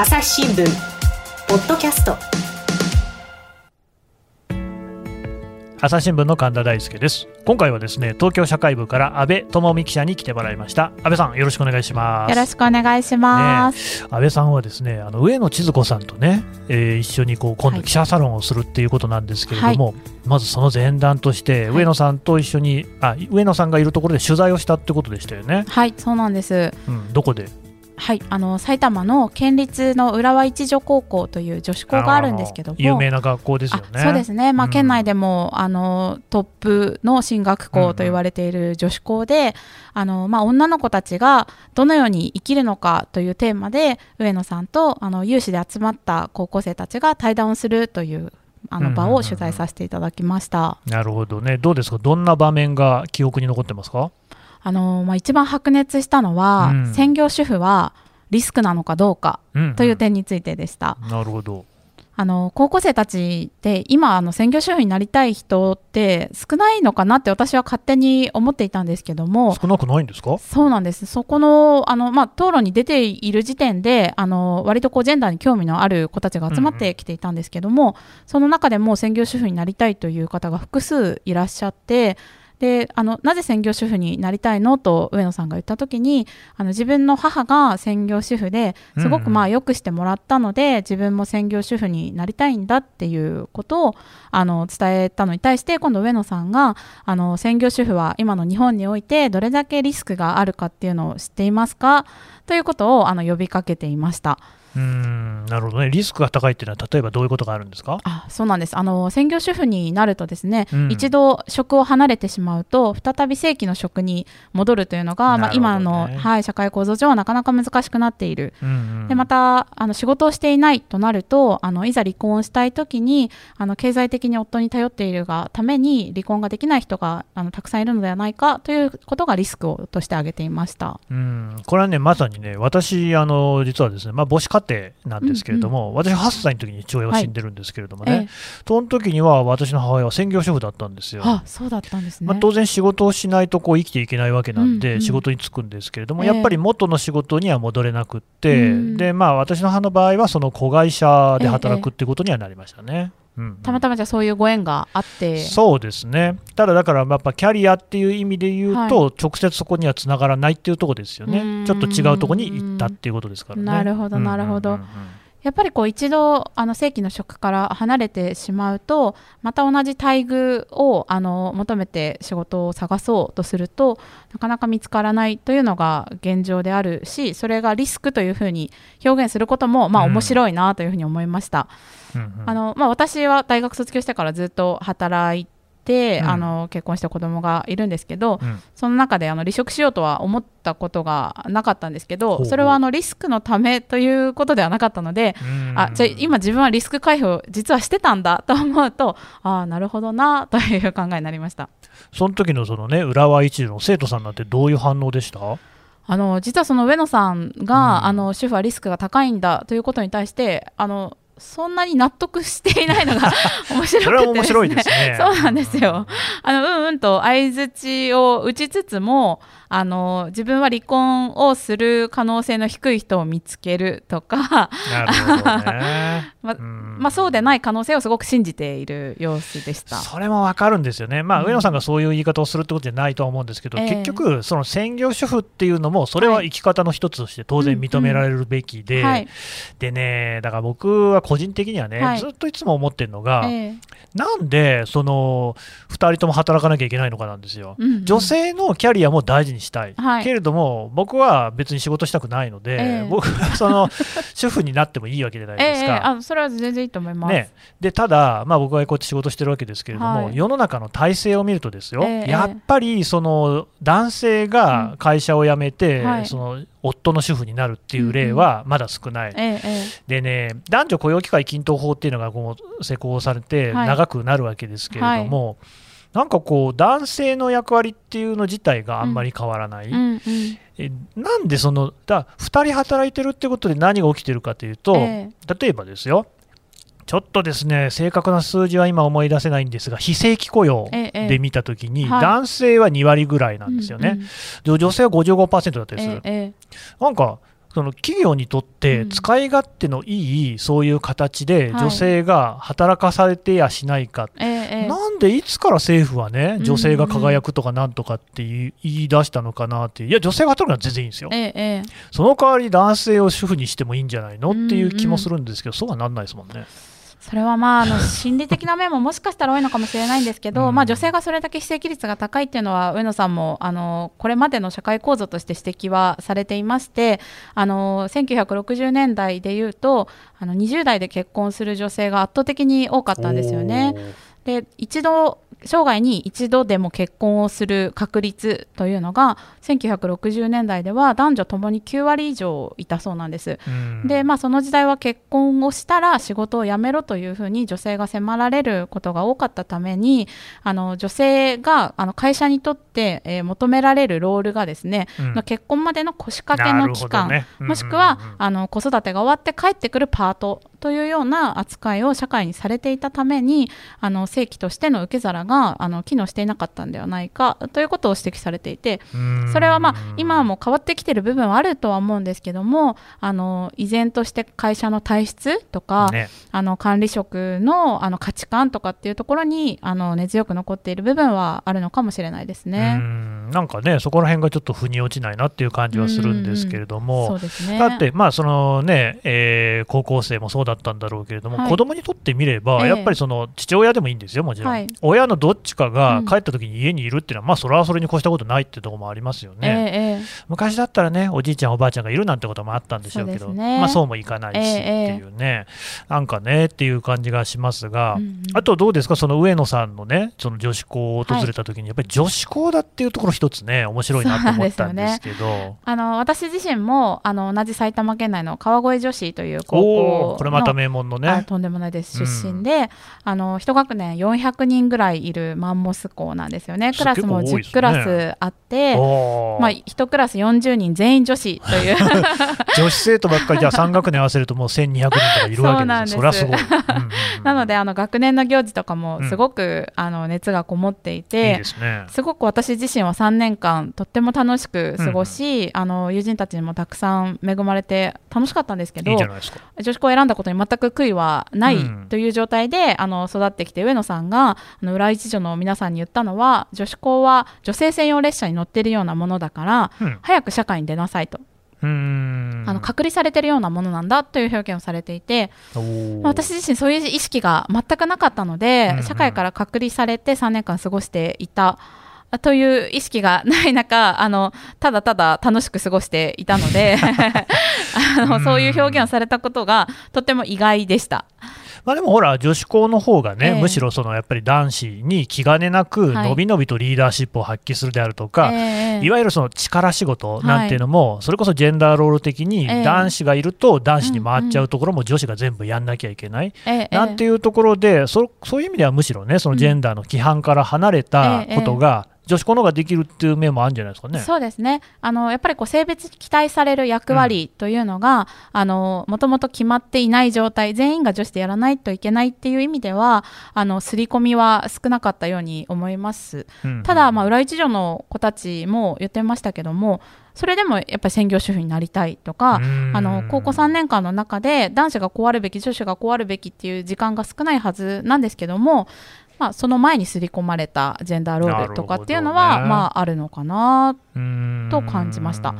朝日新聞ポッドキャスト。朝日新聞の神田大輔です。今回はですね東京社会部から安倍智美記者に来てもらいました。安倍さんよろしくお願いします。よろしくお願いします、ね、安倍さんはですねあの上野千鶴子さんとね、えー、一緒にこう今度記者サロンをするっていうことなんですけれども、はい、まずその前段として上野さんと一緒に、はい、あ上野さんがいるところで取材をしたってことでしたよね。はいそうなんです、うん、どこで？はいあの埼玉の県立の浦和一女高校という女子校があるんですけども。有名な学校ですよね。そうですね、まあ、県内でも、あのトップの進学校と言われている女子校で、あのまあ、女の子たちがどのように生きるのかというテーマで上野さんとあの有志で集まった高校生たちが対談をするというあの場を取材させていただきました、なるほどね。どうですか？どんな場面が記憶に残ってますか？あのまあ、一番白熱したのは、うん、専業主婦はリスクなのかどうかという点についてでした。うんうん、なるほど。あの高校生たちって今あの専業主婦になりたい人って少ないのかなって私は勝手に思っていたんですけども少なくないんですか？そうなんです。そこのあの、まあ、討論に出ている時点であの割とこうジェンダーに興味のある子たちが集まってきていたんですけども、うんうん、その中でも専業主婦になりたいという方が複数いらっしゃってであのなぜ専業主婦になりたいの？と上野さんが言った時にあの自分の母が専業主婦ですごくまあよくしてもらったので、自分も専業主婦になりたいんだっていうことをあの伝えたのに対して今度上野さんがあの専業主婦は今の日本においてどれだけリスクがあるかっていうのを知っていますか？ということをあの呼びかけていました。うんなるほどね、リスクが高いっていうのは、例えばどういうことがあるんですか？あそうなんです。あの、専業主婦になると、ですね、うん、一度職を離れてしまうと、再び正規の職に戻るというのが、ね、まあ、今の、はい、社会構造上はなかなか難しくなっている、うんうん、でまたあの仕事をしていないとなると、あのいざ離婚したいときにあの、経済的に夫に頼っているがために、離婚ができない人があのたくさんいるのではないかということがリスクをとして挙げていました。うん。これはね、まさにね、私、あの実はですね、まあ、母子家庭なんですけれども、うんうん、私、8歳の時に父親が死んでるんですけれどもね、はい、その時には私の母親は専業主婦だったんですよ。あそうだったんですね、まあ、当然、仕事をしないとこう生きていけないわけなんで、仕事に就くんですけれども、やっぱり元の仕事には戻れなくって、でまあ、私の母の場合は、その子会社で働くってことにはなりましたね。たまたまじゃそういうご縁があって。そうですね、ただだからやっぱキャリアっていう意味で言うと、はい、直接そこにはつながらないっていうところですよね、ちょっと違うところに行ったっていうことですからね。なるほどなるほど、やっぱりこう一度あの正規の職から離れてしまうとまた同じ待遇をあの求めて仕事を探そうとするとなかなか見つからないというのが現状であるしそれがリスクというふうに表現することもまあ面白いなというふうに思いました。あのまあ、私は大学卒業してからずっと働いて、うん、あの結婚した子供がいるんですけど、うん、その中であの離職しようとは思ったことがなかったんですけどそれはあのリスクのためということではなかったので、あじゃあ今自分はリスク回避を実はしてたんだと思うとああなるほどなという考えになりました。その時のそのね浦和一の生徒さんなんてどういう反応でした？あの実はその上野さんが、うん、あの主婦はリスクが高いんだということに対してあのそんなに納得していないのが 面白くて、ね、それは面白いですね。そうなんですよ。あのうんうんと相づちを打ちつつも、あの自分は離婚をする可能性の低い人を見つけるとか ままあ、そうでない可能性をすごく信じている様子でした。それも分かるんですよね、まあ、上野さんがそういう言い方をするってことじゃないとは思うんですけど、結局、その専業主婦っていうのも、それは生き方の一つとして当然認められるべきで、でね、だから僕は個人的にはね、はい、ずっといつも思ってるのが、えなんでその2人とも働かなきゃいけないのかなんですよ、うんうん、女性のキャリアも大事にしたい、はい、けれども、僕は別に仕事したくないので、えー、僕はその 主婦になってもいいわけじゃないですか。えそれは全然いいと思います。ね、でただ、まあ、僕はこうやって仕事してるわけですけれども、はい、世の中の体制を見るとですよ、やっぱりその男性が会社を辞めて、うん、その夫の主婦になるっていう例はまだ少ない、うんうん、でね男女雇用機会均等法っていうのがこう施行されて長くなるわけですけれども、はい、なんかこう男性の役割っていうの自体があんまり変わらない。うんうん。なんでそのだ2人働いてるってことで何が起きてるかというと、えー、例えばですよちょっとですね正確な数字は今思い出せないんですが非正規雇用で見たときに、男性は2割ぐらいなんですよね、うんうん、女性は55%だったりする、なんかその企業にとって使い勝手のいいそういう形で女性が働かされてやしないか、はい、なんでいつから政府はね女性が輝くとかなんとかって言い出したのかなっていや女性が働くのは全然いいんですよ、その代わり男性を主婦にしてもいいんじゃないのっていう気もするんですけど、そうはなんないですもんね。それはまああの心理的な面ももしかしたら多いのかもしれないんですけど、うん、まあ、女性がそれだけ非正規率が高いっていうのは上野さんもあのこれまでの社会構造として指摘はされていましてあの1960年代でいうとあの20代で結婚する女性が圧倒的に多かったんですよね。で一度生涯に一度でも結婚をする確率というのが1960年代では男女ともに9割以上いたそうなんです。でまあその時代は結婚をしたら仕事を辞めろというふうに女性が迫られることが多かったためにあの女性があの会社にとって、えー、求められるロールがですね、うん、結婚までの腰掛けの期間、ね、もしくは、あの子育てが終わって帰ってくるパートというような扱いを社会にされていたためにあの正規としての受け皿があの機能していなかったんではないかということを指摘されていてそれはまあ今も変わってきている部分はあるとは思うんですけどもあの依然として会社の体質とか、ね、あの管理職のあの価値観とかっていうところにあの根強く残っている部分はあるのかもしれないですね。なんかねそこら辺がちょっと腑に落ちないなっていう感じはするんですけれども、ね、だってまあそのね、えー、高校生もそうだったんだろうけれども、はい、子供にとってみれば、やっぱりその父親でもいいんですよ、もちろん、はい、親のどっちかが帰った時に家にいるっていうのは、うん、まあ、それはそれに越したことないっていうところもありますよね、えー、昔だったらね、おじいちゃん、おばあちゃんがいるなんてこともあったんでしょうけど、そう、ね,、まあ、そうもいかないしっていうね、えー、なんかねっていう感じがしますが、うんうん、あとどうですか、その上野さんのね、その女子校を訪れた時に、やっぱり女子校だっていうところ、一つね、面白いなと思ったんですけど、ね、あの私自身もあの同じ埼玉県内の川越女子という高校これまた名門のね、とんでもないです。出身で、うん、あの一学年400人ぐらいいるマンモス校なんですよね。クラスも10クラスあって、まあ、1クラス40人全員女子という。女子生徒ばっかりじゃあ 3学年合わせるともう1200人とかいるわけですそれはすごい、なのであの学年の行事とかもすごく、うん、あの熱がこもっていてす、ね,、ごく私自身は3年間とっても楽しく過ごし、うん、あの友人たちにもたくさん恵まれて楽しかったんですけど女子校を選んだことに全く悔いはないという状態で、うん、あの育ってきて上野さんがあの浦一女の皆さんに言ったのは女子校は女性専用列車に乗ってるようなものだから、うん、早く社会に出なさいと。あの隔離されてるようなものなんだという表現をされていて私自身そういう意識が全くなかったので、うんうん、社会から隔離されて3年間過ごしていたという意識がない中 あのただただ楽しく過ごしていたので あのそういう表現をされたことがとても意外でした。まあ、でもほら、女子校の方がね、えー、むしろそのやっぱり男子に気兼ねなく、のびのびとリーダーシップを発揮するであるとか、はい、いわゆるその力仕事なんていうのも、はい、それこそジェンダーロール的に、男子がいると男子に回っちゃうところも女子が全部やんなきゃいけない、えー、なんていうところでそ、そういう意味ではむしろね、そのジェンダーの規範から離れたことが、女子校の方ができるっていう面もあるんじゃないですかね。そうですね。あのやっぱりこう性別期待される役割というのが、うん、あのもともと決まっていない状態、全員が女子でやらないといけないっていう意味では、あの刷り込みは少なかったように思います。うんうん、ただまあ裏一条の子たちも言ってましたけども。それでもやっぱり専業主婦になりたいとかあの高校3年間の中で男子がこうあるべき女子がこうあるべきっていう時間が少ないはずなんですけどもまあ、その前に刷り込まれたジェンダーロールとかっていうのは、ね、まあ、あるのかなと感じました。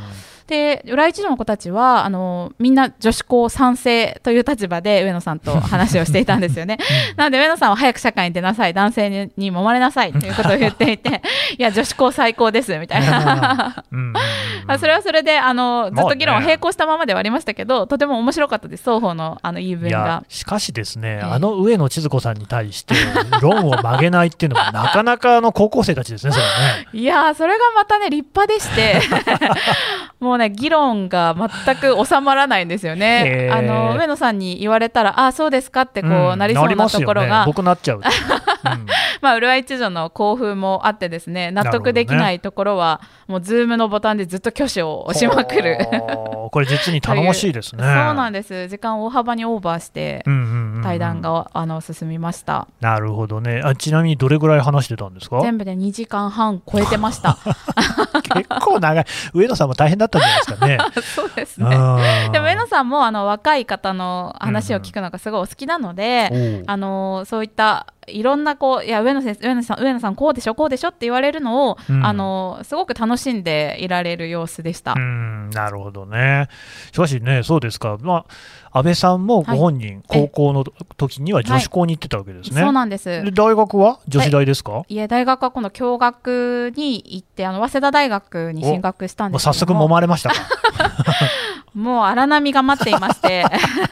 で浦一条の子たちはあのみんな女子校賛成という立場で上野さんと話をしていたんですよね。なので上野さんは早く社会に出なさい。男性にに揉まれなさい。ということを言っていて いや女子校最高ですみたいな。それはそれであのずっと議論は並行したままではありましたけど、とても面白かったです双方のあの言い分が。しかしですね、えー、あの上野千鶴子さんに対して論を曲げないっていうのは なかなかの高校生たちですねそれね。いやそれがまたね立派でして。もうね議論が全く収まらないんですよね。あの上野さんに言われたらあそうですかってこう、うん、なりそうなところが、ね、僕なっちゃう。うん、まあ浦和一条の興奮もあってですね納得できないところは、ね、もうズームのボタンでずっと挙手を押しまくる。これ実に頼もしいですね。そうなんです。時間大幅にオーバーして、対談が、あの進みました。なるほどね。あちなみにどれぐらい話してたんですか？全部で2時間半超えてました。結構長い。上野さんも大変だったんじゃないですかね。そうですね。でも上野さんもあの若い方の話を聞くのがすごいお好きなので、うん。う。ん、あのそういったいろんなこういや上野先生上野さん上野さんこうでしょこうでしょって言われるのを、うん、あのすごく楽しんでいられる様子でした。うんなるほどね。しかしねそうですか。まあ安倍さんもご本人、はい、高校の時には女子校に行ってたわけですね。はい、そうなんです。で大学は？女子大ですか？いえ大学は今度共学に行ってあの早稲田大学に進学したんですけど早速揉まれましたか。もう荒波が待っていまして。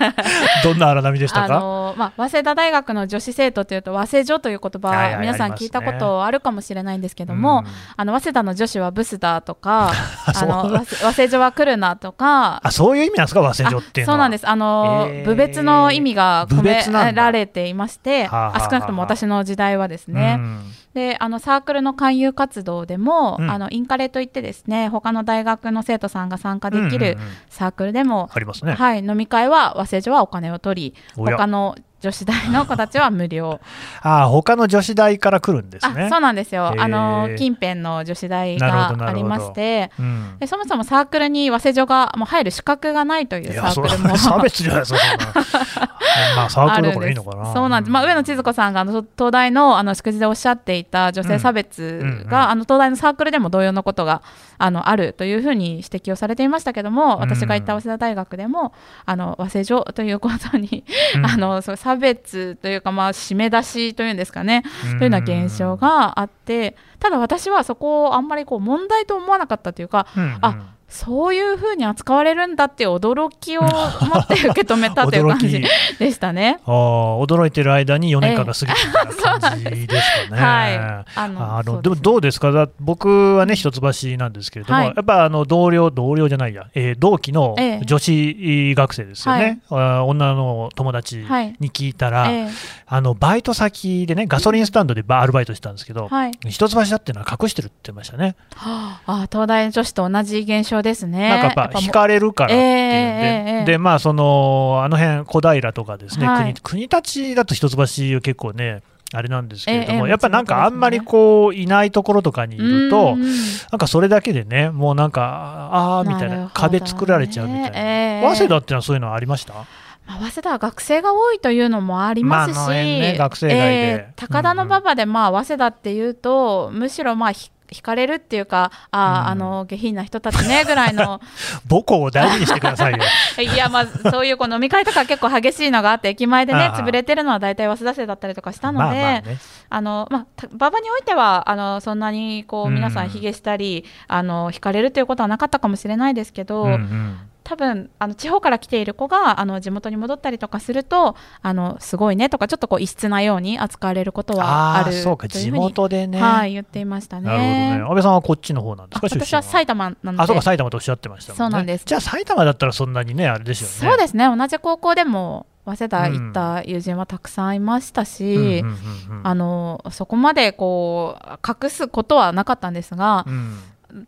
どんな荒波でしたか、あのまあ、早稲田大学の女子生徒というと早稲女という言葉、皆さん聞いたことあるかもしれないんですけども、あの早稲田の女子はブスだとか あの早稲女は来るなとか。あそういう意味なんですか早稲女っていうのは？そうなんです。あの、えー、部別の意味が込められていましてあ少なくとも私の時代はですね、であのサークルの勧誘活動でも、うん、あのインカレといってですね他の大学の生徒さんが参加できるサークルでも、ありますね、はい、飲み会は早稲女はお金を取り他の女子大の子たちは無料。ああ他の女子大から来るんですね。そうなんですよ。あの近辺の女子大がありまして、うん、でそもそもサークルに早稲女がもう入る資格がないというサークルも。差別じゃないですかまあサークルだからいいのかな。そうなんです、まあ、上野千鶴子さんがあの東大のあの祝辞でおっしゃっていた女性差別が、あの東大のサークルでも同様のことがあのあるというふうに指摘をされていましたけども私が行った早稲田大学でもあの早稲女ということに、あのそう差別というか、まあ、締め出しというんですかね、というような現象があってただ私はそこをあんまりこう問題と思わなかったというか、うんうん、あそういうふうに扱われるんだって驚きを持って受け止めたという感じ でしたね。あ驚いてる間に4年間が過ぎ。た感じですかね。はい、あのあのでもどうですか？僕はね一橋なんですけれども、はい、やっぱあの同僚同僚じゃないや、えー、同期の女子学生ですよね、はい、女の友達に聞いたら、はいあのバイト先でねガソリンスタンドでアルバイトしてたんですけど、はい、一橋だっていうのは隠してるって言ってましたね。はあ、あ東大女子と同じ現象ですね。なんかやっぱ惹かれるからっていうんで、えー、でまあそのあの辺小平とかですね、はい、国国立だと一橋は結構ね。あれなんですけれども、えー、やっぱなんかあんまりこういないところとかにいると、なんかそれだけでね、もうなんか、ああみたいな、壁作られちゃうみたいな、えー、早稲田っていうのはそういうのはありました？まあ、早稲田は学生が多いというのもありますし、まあね、学生えー、高田馬場でまあ早稲田っていうと、むしろまあ惹かれるっていうか、あ、うん、あの下品な人たちねぐらいの。母校を大事にしてくださいよ。いやまあそういうこう飲み会とか結構激しいのがあって駅前でね潰れてるのは大体早稲田生だったりとかしたので、あのまあ馬場においてはあのそんなにこう皆さん卑下したり、うん、あの惹かれるということはなかったかもしれないですけど、うんうん多分あの地方から来ている子があの地元に戻ったりとかするとあのすごいねとかちょっとこう異質なように扱われることはあるそうか地元でね。はい言っていましたね。なるほどね。安倍さんはこっちの方なんですか私は埼玉なので。あそうか埼玉とおっしゃってました、ね、そうなんです。じゃあ埼玉だったらそんなにねあれですよね。そうですね。同じ高校でも早稲田行った友人はたくさんいましたし、あのそこまでこう隠すことはなかったんですが、うん、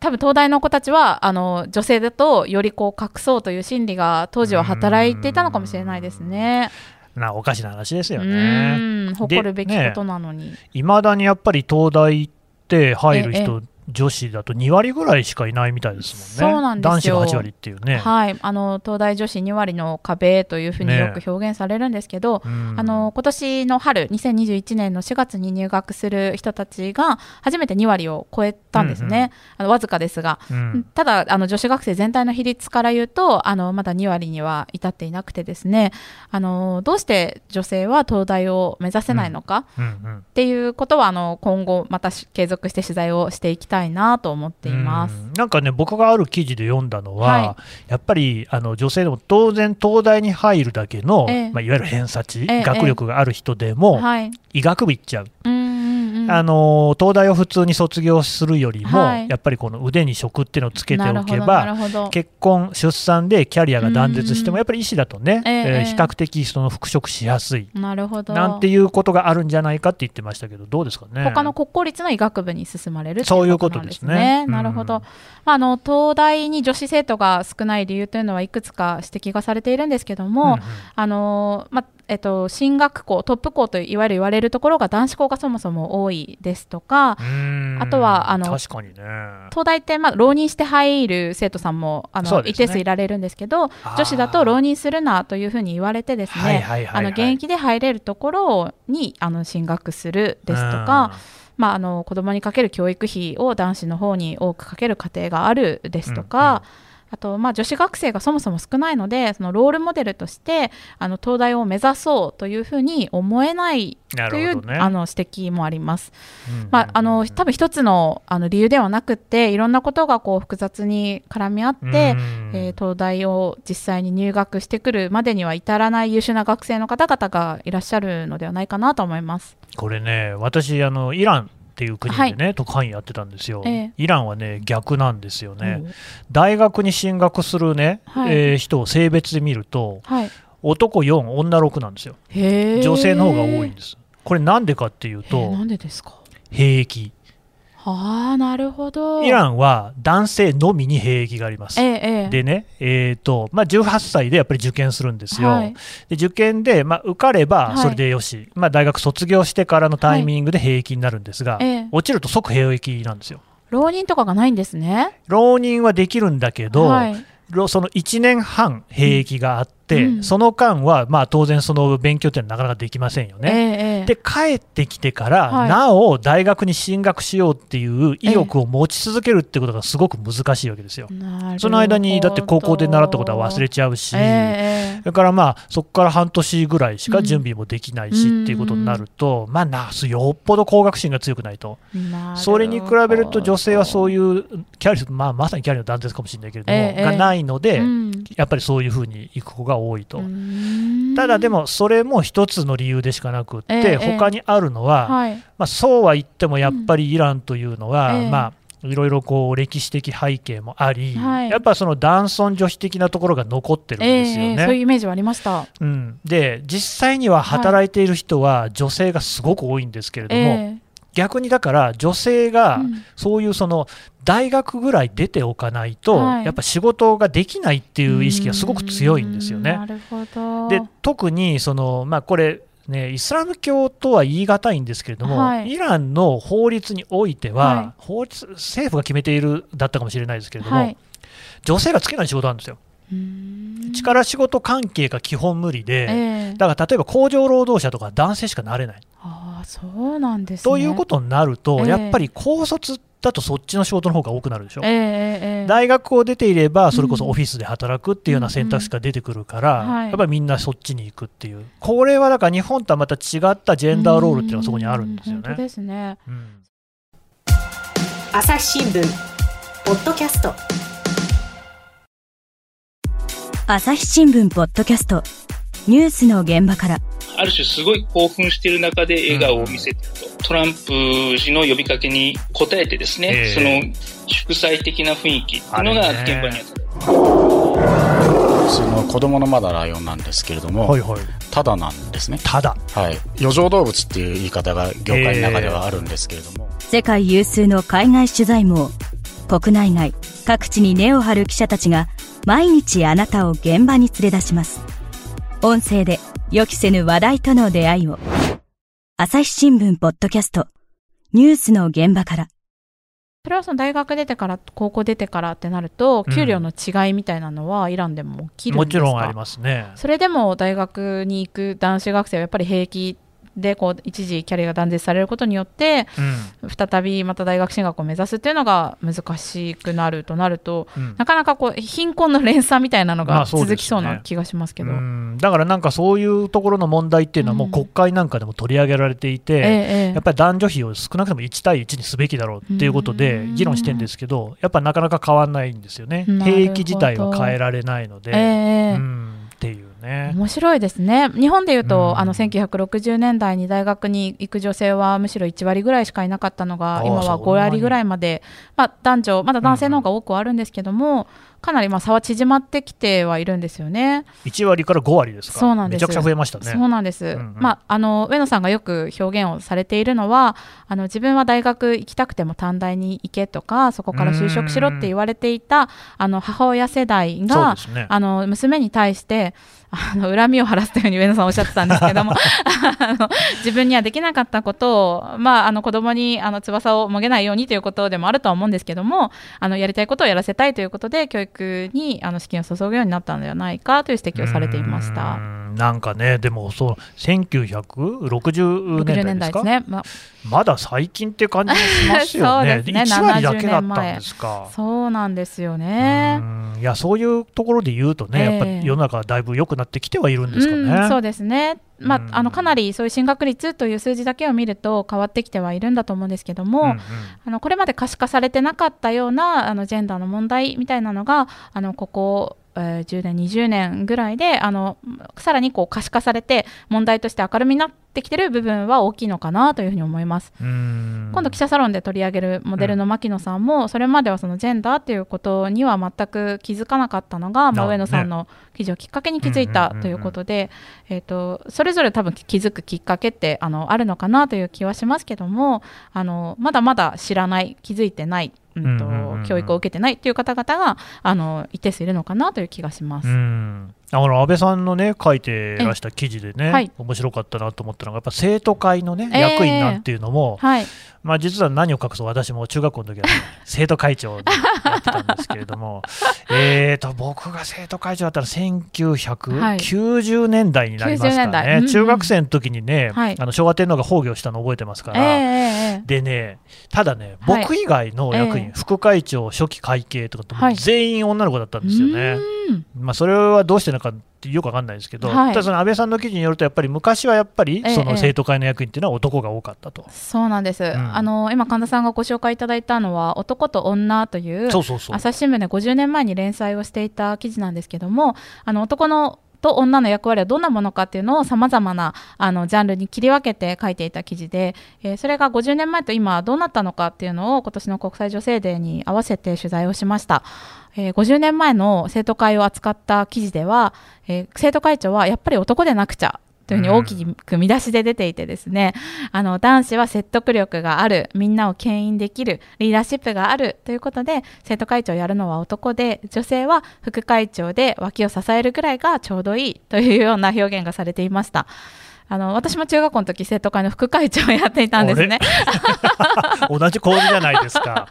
多分東大の子たちはあの女性だとよりこう隠そうという心理が当時は働いていたのかもしれないですね。なおかしな話ですよね。誇るべきことなのに。いま、ね、だにやっぱり東大って入る人女子だと2割ぐらいしかいないみたいですもんね。そうなんですよ。男子が8割っていうね。はい、あの東大女子2割の壁というふうによく表現されるんですけど、ね、あの今年の春2021年の4月に入学する人たちが初めて2割を超えたんですね。うんうん、あのわずかですが、うん、ただあの女子学生全体の比率から言うとあのまだ2割には至っていなくてですね、あのどうして女性は東大を目指せないのか、うんうんうん、っていうことはあの今後また継続して取材をしていきたいたいなと思っています。なんかね、僕がある記事で読んだのは、はい、やっぱりあの女性でも当然、東大に入るだけの、えまあ、いわゆる偏差値、え、学力がある人でも、医学部行っちゃう。あの東大を普通に卒業するよりも、はい、やっぱりこの腕に職っていうのをつけておけば結婚出産でキャリアが断絶してもやっぱり医師だとね、えー、えー、比較的その復職しやすい。なるほど。なんていうことがあるんじゃないかって言ってましたけどどうですかね。他の国公立の医学部に進まれるそういうことですね。なるほど、まあ、あの東大に女子生徒が少ない理由というのはいくつか指摘がされているんですけども、うんうん、あのまあえっと、進学校トップ校といわゆる言われるところが男子校がそもそも多いですとかあとはあのね、東大って、まあ、浪人して入る生徒さんもあの、ね、一定数いられるんですけど女子だと浪人するなというふうに言われてですね現役で入れるところにあの進学するですとか。まあ、あの子供にかける教育費を男子の方に多くかける家庭があるですとか、うんうんあと、まあ、女子学生がそもそも少ないのでそのロールモデルとしてあの東大を目指そうというふうに思えないという、ね、あの指摘もあります。まあ、あの多分一つのあの理由ではなくていろんなことがこう複雑に絡み合って、えー、東大を実際に入学してくるまでには至らない優秀な学生の方々がいらっしゃるのではないかなと思います。これね私あのイランっていう国でね、はい、特派員やってたんですよ、えー、イランはね逆なんですよね、うん、大学に進学するね、はい、えー、人を性別で見ると、はい、男4女6なんですよ。女性の方が多いんです。これなんでかっていうとなんでですか？兵役あなるほどイランは男性のみに兵役があります。ええ、でね、えーとまあ、18歳でやっぱり受験するんですよ。はい、で受験で、まあ、受かればそれでよし、はい、まあ、大学卒業してからのタイミングで兵役になるんですが、はい、落ちると即兵役なんですよ。浪人とかがないんですね。浪人はできるんだけど、その1年半兵役があって、うん、その間は、まあ、当然その勉強ってなかなかできませんよね。えー、で帰ってきてから、はい、なお大学に進学しようっていう意欲を持ち続けるってことがすごく難しいわけですよ。その間にだって高校で習ったことは忘れちゃうし、えー、それからまあそこから半年ぐらいしか準備もできないし、っていうことになると、まあなよっぽど高学心が強くないと。それに比べると女性はそういうキャリア、まあ、まさにキャリアの断絶かもしれないけれども、えー、がないので、やっぱりそういうふうに行く子が多いと。ただでもそれも一つの理由でしかなくって、えー、他にあるのは、はい、まあ、そうは言ってもやっぱりイランというのは、うん、まあいろいろこう歴史的背景もあり、はい、やっぱその男尊女卑的なところが残ってるんですよね。えー、そういうイメージはありました、うん、で実際には働いている人は女性がすごく多いんですけれども、えー逆にだから女性がそういうその大学ぐらい出ておかないと、やっぱ仕事ができないっていう意識がすごく強いんですよね。で特にその、まあ、これね、イスラム教とは言い難いんですけれども、はい、イランの法律においては、はい、法律政府が決めているだったかもしれないですけれども、はい、女性がつけない仕事なんですよ。力仕事関係が基本無理で、えー、だから例えば工場労働者とか男性しかなれない。あそうなんです、ね、ということになると、えー、やっぱり高卒だとそっちの仕事の方が多くなるでしょ、えー、大学を出ていればそれこそオフィスで働くっていうような選択肢が出てくるから、うんうん、やっぱりみんなそっちに行くっていう、これはだから日本とはまた違ったジェンダーロールっていうのがそこにあるんですよね。本当ですね、うん、朝日新聞ポッドキャスト朝日新聞ポッドキャスト。ニュースの現場から。ある種すごい興奮している中で笑顔を見せてると、トランプ氏の呼びかけに応えてですね、えー、その祝祭的な雰囲気っていうのが現場にあった。その子供のまだライオンなんですけれども、はいはい、ただなんですね。ただ。はい。余剰動物っていう言い方が業界の中ではあるんですけれども。世界有数の海外取材網、国内外、各地に根を張る記者たちが、毎日あなたを現場に連れ出します。音声で予期せぬ話題との出会いを。朝日新聞ポッドキャスト、ニュースの現場から。それはその大学出てから高校出てからってなると、給料の違いみたいなのはイランでも起きるんですか、もちろんありますねそれでも大学に行く男子学生はやっぱり平気でこう一時キャリアが断絶されることによって、うん、再びまた大学進学を目指すっていうのが難しくなるとなると、うん、なかなかこう貧困の連鎖みたいなのが続きそうな気がしますけど、まあね、だからなんかそういうところの問題っていうのはもう国会なんかでも取り上げられていて、うん、やっぱり男女比を少なくとも1対1にすべきだろうっていうことで議論してるんですけどやっぱなかなか変わらないんですよね。兵役自体は変えられないので。えーっていうね。面白いですね。日本でいうと、うん、あの1960年代に大学に行く女性はむしろ1割ぐらいしかいなかったのが、今は5割ぐらいまで、まあ、男女、まだ男性の方が多くはあるんですけども、かなりまあ差は縮まってきてはいるんですよね。1割から5割ですか。そうなんです。めちゃくちゃ増えましたね。そうなんです、うんうん、まあ、あの上野さんがよく表現をされているのはあの自分は大学行きたくても短大に行けとかそこから就職しろって言われていたあの母親世代が、ね、あの娘に対してあの恨みを晴らすというふうに上野さんおっしゃってたんですけども あの自分にはできなかったことを、まあ、あの子供にあの翼をもげないようにということでもあるとは思うんですけどもあのやりたいことをやらせたいということで教育にあの資金を注ぐようになったのではないかという指摘をされていましたなんかねでもそう1960年代ですね、ままだ最近って感じしますよね。ね。1割だけだったんですか。そうなんですよね。いやそういうところで言うとね、やっぱり世の中だいぶ良くなってきてはいるんですかね。うん、そうですね。まあ、あのかなりそういう進学率という数字だけを見ると変わってきてはいるんだと思うんですけども、うんうん、あのこれまで可視化されてなかったようなあのジェンダーの問題みたいなのがあのここえー、10年20年ぐらいであのさらにこう可視化されて問題として明るみになってきてる部分は大きいのかなというふうに思います。今度記者サロンで取り上げるモデルの牧野さんも、うん、それまではそのジェンダーっていうことには全く気づかなかったのが、まあ、上野さんの記事をきっかけに気づいたということで、えーと、それぞれ多分気づくきっかけってあのあるのかなという気はしますけどもあのまだまだ知らない気づいてないうんと教育を受けてないっていう方々があの一定数いるのかなという気がします。うんあの安倍さんのね書いてらした記事でね、はい、面白かったなと思ったのがやっぱ生徒会のね、役員なんていうのも、はい、まあ、実は何を隠そう私も中学校の時は、ね、生徒会長でやってたんですけれども えと僕が生徒会長だったら1990年代になりますからね、はい、中学生の時にね、あの昭和天皇が崩御したの覚えてますから、えー、でねただね僕以外の役員、副会長初期会計とか全員女の子だったんですよね。まあ、それはどうしてなかってよくわかんないですけど、はい、ただその安倍さんの記事によると、やっぱり昔はやっぱりその生徒会の役員っていうのは男が多かったと、ええ、そうなんです、うん、あの今、神田さんがご紹介いただいたのは、男と女という朝日新聞で50年前に連載をしていた記事なんですけども、あの男のと女の役割はどんなものかっていうのをさまざまなあのジャンルに切り分けて書いていた記事で、えー、それが50年前と今どうなったのかっていうのを今年の国際女性デーに合わせて取材をしました。えー、50年前の生徒会を扱った記事では、えー、生徒会長はやっぱり男でなくちゃというふうに大きく見出しで出ていてですね、うん、あの男子は説得力があるみんなを牽引できるリーダーシップがあるということで生徒会長をやるのは男で女性は副会長で脇を支えるぐらいがちょうどいいというような表現がされていました。あの私も中学校の時生徒会の副会長をやっていたんですね。同じ構図じゃないですか、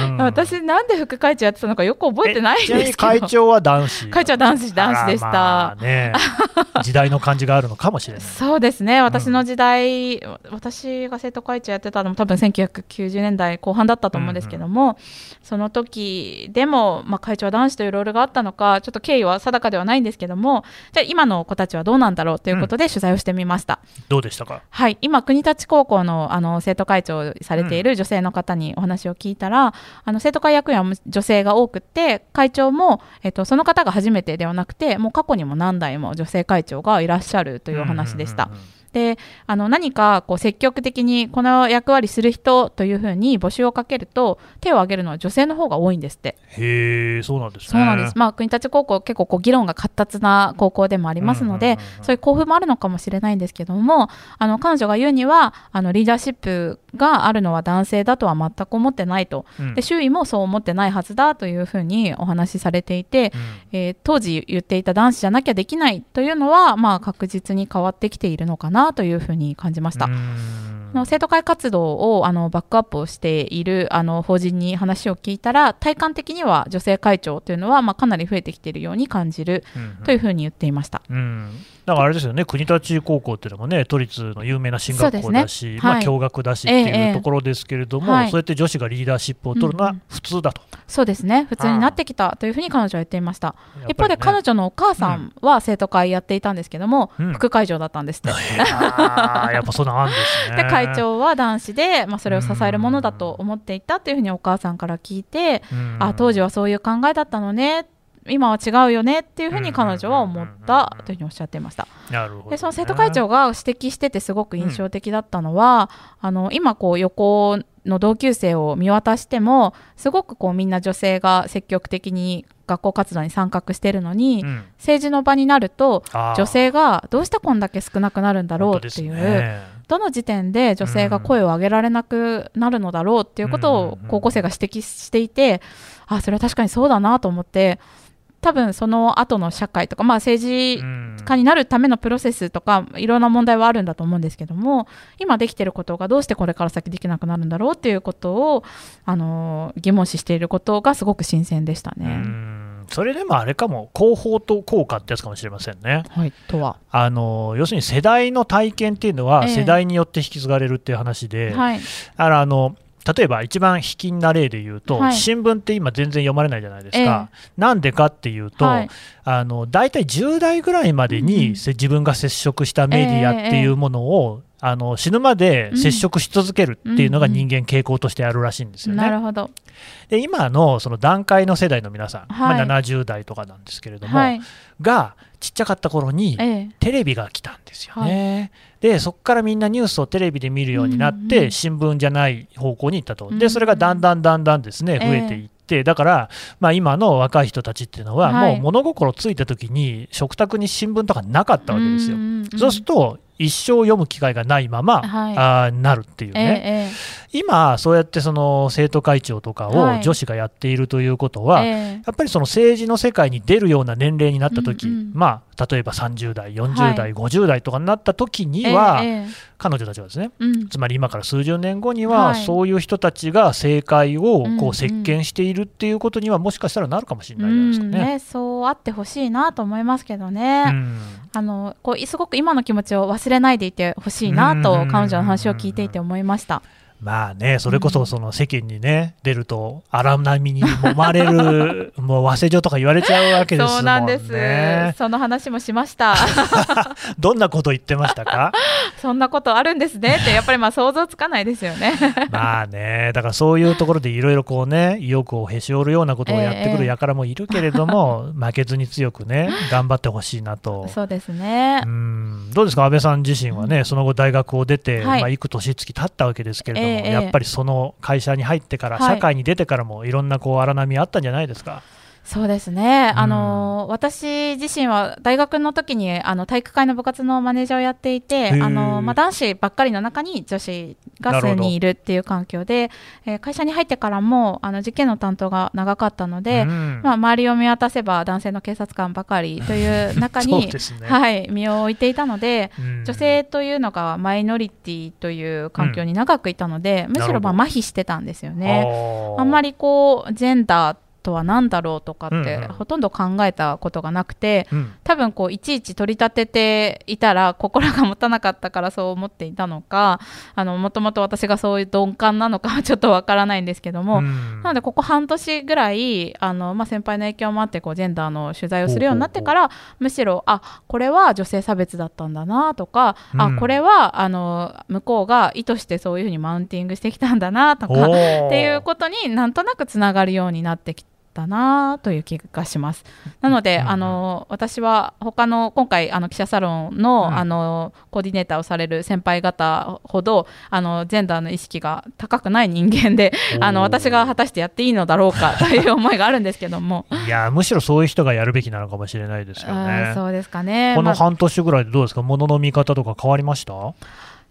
うん、私なんで副会長やってたのかよく覚えてないんですけど。会長は男子。会長は男子男子でした、ね、時代の感じがあるのかもしれない。そうですね。私の時代、うん、私が生徒会長やってたのも多分1990年代後半だったと思うんですけども、うんうん、その時でも、まあ、会長は男子というロールがあったのかちょっと経緯は定かではないんですけどもじゃあ今の子たちはどうなんだろうということで取材をしてみました、どうでしたか？はい。今国立高校のあの生徒会長されている女性の方にお話を聞いたら、うん、あの生徒会役員は女性が多くて会長も、えっと、その方が初めてではなくてもう過去にも何代も女性会長がいらっしゃるというお話でした。うんうんうんうんであの何かこう積極的にこの役割する人というふうに募集をかけると手を挙げるのは女性の方が多いんですって。へえそうなんですね。そうなんです。まあ国立高校結構こう議論が活発な高校でもありますので、そういう興奮もあるのかもしれないんですけどもあの彼女が言うにはあのリーダーシップがあるのは男性だとは全く思ってないと、うん、で周囲もそう思ってないはずだというふうにお話しされていて、うん、えー、当時言っていた男子じゃなきゃできないというのは、まあ、確実に変わってきているのかなというふうに感じました。の生徒会活動をあのバックアップをしているあの法人に話を聞いたら体感的には女性会長というのは、まあ、かなり増えてきているように感じるというふうに言っていました。うんうんだからあれですよね、国立高校っていうのもね、都立の有名な進学校だし、ね。はい、まあ、共学だしっていうところですけれども、ええそうやって女子がリーダーシップを取るのは普通だと、うん、そうですね、普通になってきたというふうに彼女は言っていました。ね、一方で、彼女のお母さんは生徒会やっていたんですけども、うん、副会長だったんですって。やっぱそんなあんですね。で、会長は男子で、まあ、それを支えるものだと思っていたというふうにお母さんから聞いて、あ当時はそういう考えだったのねって。今は違うよねっていうふうに彼女は思ったというふうにおっしゃっていました。でその生徒会長が指摘しててすごく印象的だったのは、うん、あの今こう横の同級生を見渡してもすごくこうみんな女性が積極的に学校活動に参画してるのに、うん、政治の場になると女性がどうしてこんだけ少なくなるんだろうっていう、ね、どの時点で女性が声を上げられなくなるのだろうっていうことを高校生が指摘していて、あそれは確かにそうだなと思って多分その後の社会とか、まあ、政治家になるためのプロセスとかいろんな問題はあるんだと思うんですけども今できていることがどうしてこれから先できなくなるんだろうっていうことをあの疑問視していることがすごく新鮮でしたね。それでもあれかも、広報と効果ってやつかもしれませんね。はい、とは。あの要するに世代の体験っていうのは、世代によって引き継がれるっていう話で、えーはい、あの例えば一番卑近な例で言うと、はい、新聞って今全然読まれないじゃないですか、ええ、なんでかっていうと、はい、あの大体10代ぐらいまでに、うん、自分が接触したメディアっていうものを、え、あの死ぬまで接触し続けるっていうのが人間傾向としてあるらしいんですよね。なるほど。で今のその段階の世代の皆さん、はい、まあ、70代とかなんですけれども、がちっちゃかった頃にテレビが来たんですよね。でそこからみんなニュースをテレビで見るようになって、新聞じゃない方向に行ったと、でそれがだんだんだんだんですね増えていって、だから、まあ、今の若い人たちっていうのは、もう物心ついた時に食卓に新聞とかなかったわけですよ。そうすると一生読む機会がないまま、はい、あなるっていうね、ええ、今、そうやってその生徒会長とかを女子がやっているということは、はい、やっぱりその政治の世界に出るような年齢になった時、うんうん、まあ例えば30代、40代、はい、50代とかになった時には、え、彼女たちはですね、うん、つまり今から数十年後には、そういう人たちが政界をこう席巻しているっていうことには、もしかしたらなるかもしれないですかね。うんねそうあってほしいなと思いますけどね。うん。あのこうすごく今の気持ちを忘れないでいてほしいなと彼女の話を聞いていて思いました。まあね、それこそその世間にね、出ると荒波に揉まれる、もう和製女とか言われちゃうわけですもんね。そうなんです。その話もしました。どんなこと言ってましたか？そんなことあるんですねって、やっぱりまあ想像つかないですよね。まあね、だからそういうところでいろいろこうね、意欲をへし折るようなことをやってくる輩もいるけれども、えー、負けずに強くね、頑張ってほしいなと。そうですね。うんどうですか、安倍さん自身はね、うん、その後大学を出て、はい、まあ、幾年月経ったわけですけれども、やっぱりその会社に入ってから、社会に出てからもいろんなこう荒波あったんじゃないですか。そうですね、うん、あの私自身は大学の時にあの体育会の部活のマネージャーをやっていてあの、まあ、男子ばっかりの中に女子が数人いるっていう環境で、えー、会社に入ってからもあの事件の担当が長かったので、うん、まあ、周りを見渡せば男性の警察官ばかりという中に ね、はい、身を置いていたので、うん、女性というのがマイノリティという環境に長くいたので、むしろまあ麻痺してたんですよね。あんまりこうジェンダーとは何だろうとかってほとんど考えたことがなくて、うん、多分こういちいち取り立てていたら心が持たなかったから そう思っていたのかもともと私がそういう鈍感なのかは ちょっとわからないんですけども、うん、なのでここ半年ぐらいあの、まあ、先輩の影響もあってこうジェンダーの取材をするようになってからむしろあこれは女性差別だったんだなとか、うん、あこれはあの向こうが意図してそういうふうにマウンティングしてきたんだなとかっていうことになんとなくつながるようになってきて。ったなという気がします。なので、うん、あの私は他の今回あの記者サロンのうん、あのコーディネーターをされる先輩方ほどあのジェンダーの意識が高くない人間で、あの私が果たしてやっていいのだろうか という思いがあるんですけども。いやむしろそういう人がやるべきなのかもしれないですよね。そうですかね。この半年ぐらいでどうですか、ものの見方とか変わりました？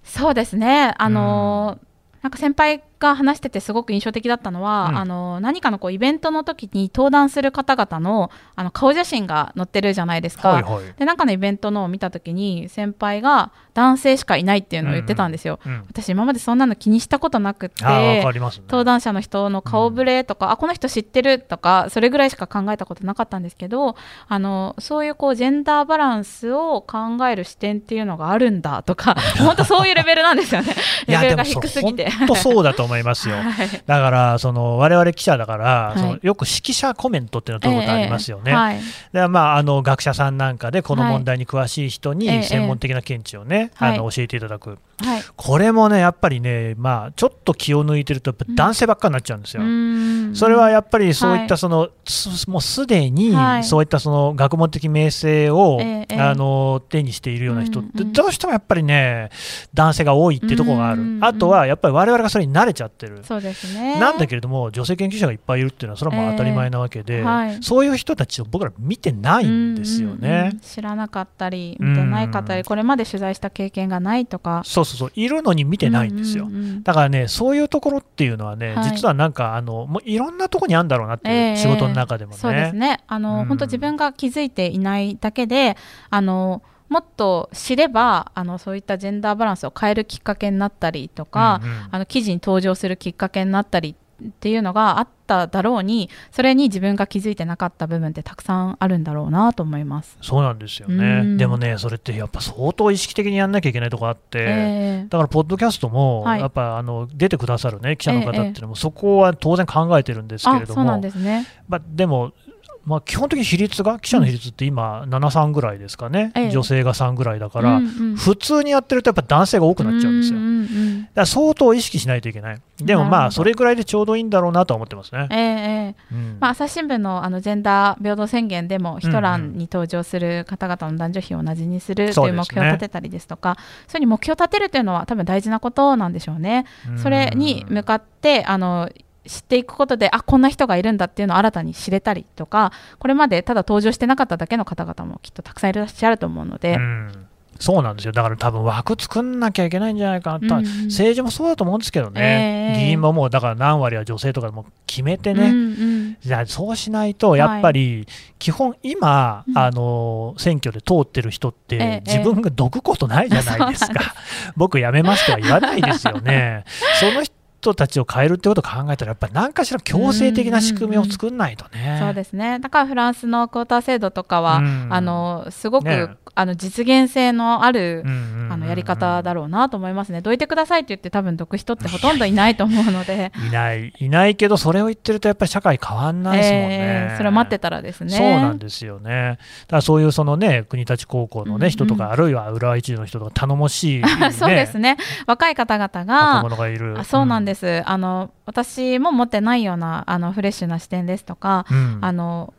そうですね。あの、うん、なんか先輩が話しててすごく印象的だったのは、うん、あの何かのこうイベントの時に登壇する方々のあの顔写真が載ってるじゃないですか。はいはい、でなんかのイベントのを見た時に先輩が男性しかいないっていうのを言ってたんですよ。うんうん、私今までそんなの気にしたことなくて、ね、登壇者の人の顔ぶれとか、うん、あこの人知ってるとかそれぐらいしか考えたことなかったんですけどあのそういうこうジェンダーバランスを考える視点っていうのがあるんだとか 本当そういうレベルなんですよね。レベルが低すぎて。本当そうだと思いますよ。はい、だからその我々記者だから、はい、そのよく指揮者コメントっていうのを取ることありますよね。えーはい、でまああの学者さんなんかでこの問題に詳しい人に専門的な見地をね、あの教えていただく。はい、これもね、やっぱりね、まあ、ちょっと気を抜いてると、男性ばっかりになっちゃうんですよ。うん、それはやっぱりそういったその、はい、もうすでにそういったその学問的名声を、あの手にしているような人って、どうしてもやっぱりね、男性が多いっていうところがある、あとはやっぱり我々がそれに慣れちゃちゃってる。そうですね。なんだけれども女性研究者がいっぱいいるっていうのはそれはまあ当たり前なわけで、えーはい、そういう人たちを僕ら見てないんですよね、うんうんうん、知らなかったり見てない方り、これまで取材した経験がないとか。そうそうそう。いるのに見てないんですよ、うんうんうん、だからねそういうところっていうのはね、はい、実はなんかあのもういろんなところにあるんだろうなっていう、仕事の中でもね、そうですね。あの、うん、本当自分が気づいていないだけであのもっと知ればあのそういったジェンダーバランスを変えるきっかけになったりとか、うんうん、あの記事に登場するきっかけになったりっていうのがあっただろうにそれに自分が気づいてなかった部分ってたくさんあるんだろうなと思います。そうなんですよね、でもねそれってやっぱ相当意識的にやんなきゃいけないとこあって、えー、だからポッドキャストも、やっぱあの出てくださるね記者の方っていうのも、そこは当然考えてるんですけれども。そうなんですね、まあ、でもまあ、基本的に比率が記者の比率って今、7、3ぐらいですかね、ええ、女性が3ぐらいだから、うんうん、普通にやってるとやっぱ男性が多くなっちゃうんですよ。うんうんうん、だから相当意識しないといけない、でもまあ、それぐらいでちょうどいいんだろうなと思ってますね、ええうん。まあ、朝日新聞のあのジェンダー平等宣言でも、一欄に登場する方々の男女比を同じにするという目標を立てたりですとか、そういうふうに目標を立てるというのは、多分大事なことなんでしょうね。それに向かってあの知っていくことであこんな人がいるんだっていうのを新たに知れたりとかこれまでただ登場してなかっただけの方々もきっとたくさんいらっしゃると思うので。うん。そうなんですよ。だから多分枠作んなきゃいけないんじゃないかな。と、うん、政治もそうだと思うんですけどね、えー、議員ももうだから何割は女性とかも決めてね、うんうん、じゃそうしないとやっぱり基本今、あの選挙で通ってる人って自分がどくことないじゃないですか、えー、僕辞めますとは言わないですよね。その人人たちを変えるってことを考えたら、やっぱり何かしら強制的な仕組みを作んないとね。そうですねだからフランスのクォーター制度とかは、あのすごく、ね、あの実現性のある、あのやり方だろうなと思いますね。どいてくださいって言って多分どく人ってほとんどいないと思うので。いないいないけどそれを言ってるとやっぱり社会変わんないですもんね。えー、それを待ってたらですね。そうなんですよね。だからそういうそのね国立高校のね、人とかあるいは浦和一の人とか頼もしい、ね、そうですね。若い方々が若者がいる。そうなんです。あの私も持ってないようなあのフレッシュな視点ですとか、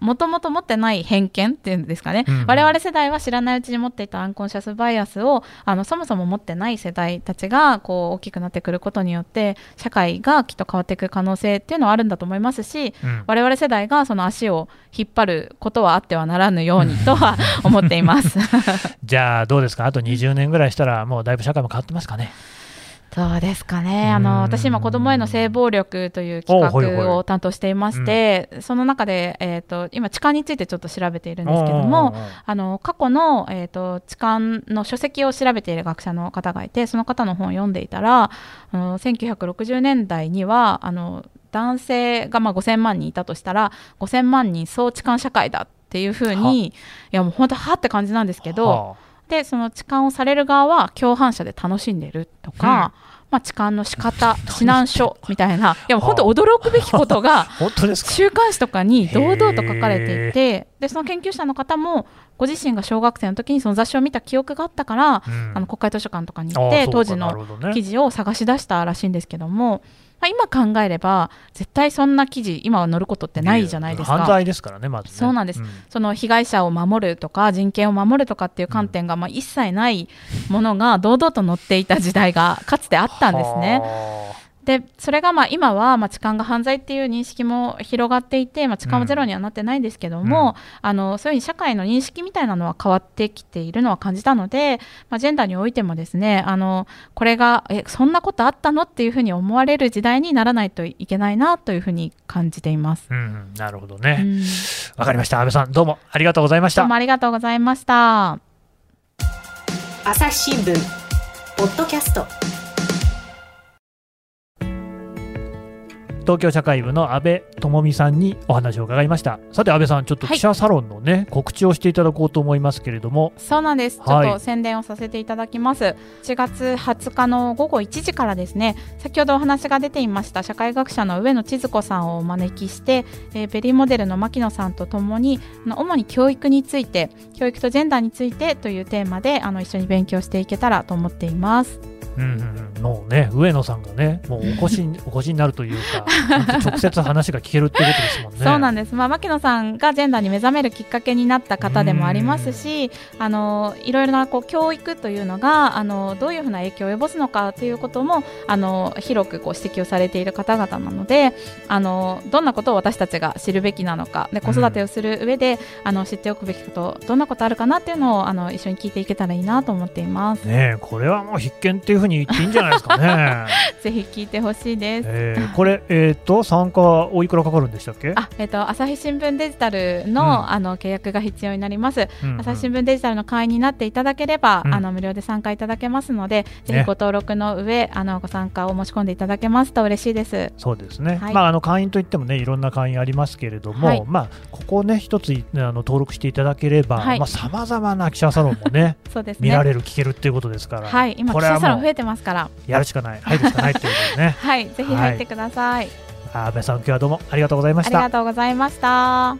もともと持ってない偏見っていうんですかね、うんうん、我々世代は知らないうちに持っていたアンコンシャスバイアスをあのそもそも持ってない世代たちがこう大きくなってくることによって社会がきっと変わっていく可能性っていうのはあるんだと思いますし、うん、我々世代がその足を引っ張ることはあってはならぬようにとは 思っています。じゃあどうですか？あと20年ぐらいしたらもうだいぶ社会も変わってますかね？そうですかね。あの私今子どもへの性暴力という企画を担当していまして、うん、その中で、えーと、今痴漢についてちょっと調べているんですけどもあの過去の、えーと、痴漢の書籍を調べている学者の方がいてその方の本を読んでいたらあの1960年代にはあの男性がまあ5000万人いたとしたら5000万人総痴漢社会だっていうふうにいやもう本当はって感じなんですけど。でその痴漢をされる側は共犯者で楽しんでるとか、うん、まあ、痴漢の仕方 指南書みたいな。いや本当驚くべきことが 週刊誌とかに堂々と書かれていてでその研究者の方もご自身が小学生の時にその雑誌を見た記憶があったから、うん、あの国会図書館とかに行って当時の記事を探し出したらしいんですけども。まあ、今考えれば絶対そんな記事今は載ることってないじゃないですか。犯罪ですからねまず、ね、そうなんです、うん、その被害者を守るとか人権を守るとかっていう観点が、まあ、一切ないものが堂々と載っていた時代がかつてあったんですね。でそれがまあ今はまあ痴漢が犯罪っていう認識も広がっていて、まあ、痴漢はゼロにはなってないんですけども、うん、あのそういうふうに社会の認識みたいなのは変わってきているのは感じたので、まあ、ジェンダーにおいてもですねあのこれがえそんなことあったのっていうふうに思われる時代にならないといけないなというふうに感じています。うん、なるほどね。わ、うん、かりました。安倍さんどうも。ありがとうございました。どうもありがとうございました。朝日新聞ポッドキャスト東京社会部の安倍智美さんにお話を伺いました。さて安倍さんちょっと記者サロンのね、はい、告知をしていただこうと思いますけれども。そうなんです、はい、ちょっと宣伝をさせていただきます。4月20日の午後1時からですね先ほどお話が出ていました社会学者の上野千鶴子さんをお招きして、えー、ベリーモデルの牧野さんとともに主に教育について教育とジェンダーについてというテーマであの一緒に勉強していけたらと思っていますうんうん、もうね上野さんがねもうお越し お越しになるというか直接話が聞けるってことですもんね。そうなんです。まあ牧野さんがジェンダーに目覚めるきっかけになった方でもありますし、あのいろいろなこう教育というのがあのどういうふうな影響を及ぼすのかということもあの広くこう指摘をされている方々なので、あのどんなことを私たちが知るべきなのか、で子育てをする上で、あの知っておくべきことどんなことあるかなっていうのをあの一緒に聞いていけたらいいなと思っています。ねこれはもう必見っていうふうに言っていいんじゃないですかね。ぜひ聞いてほしいです。えー、これえっ、ー、と参加はおいくらかかるんでしたっけ？あえっ、ー、と朝日新聞デジタルの、うん、あの契約が必要になります。うんうん、朝日新聞デジタルの会員になっていただければ、うん、あの無料で参加いただけますので、ぜひご登録の上、あのご参加を申し込んでいただけますと嬉しいです。そうですね。はい、まああの会員といってもねいろんな会員ありますけれども、はい、まあここね一つあの登録していただければ、はい、まあさまざまな記者サロンもね そうですね見られる聞けるっていうことですから、はい、今記者サロン増えてますから。やるしかない。入るしかないっていうことでね。はい、ぜひ入ってください。安倍さん今日はどうもありがとうございました。ありがとうございました。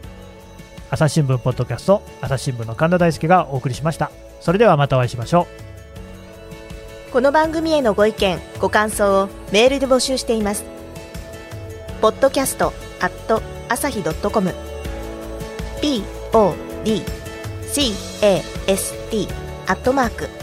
朝日新聞ポッドキャスト朝日新聞の神田大輔がお送りしました。それではまたお会いしましょう。この番組へのご意見ご感想をメールで募集しています。ポッドキャストアット朝日ドットコム。Podcast アットマーク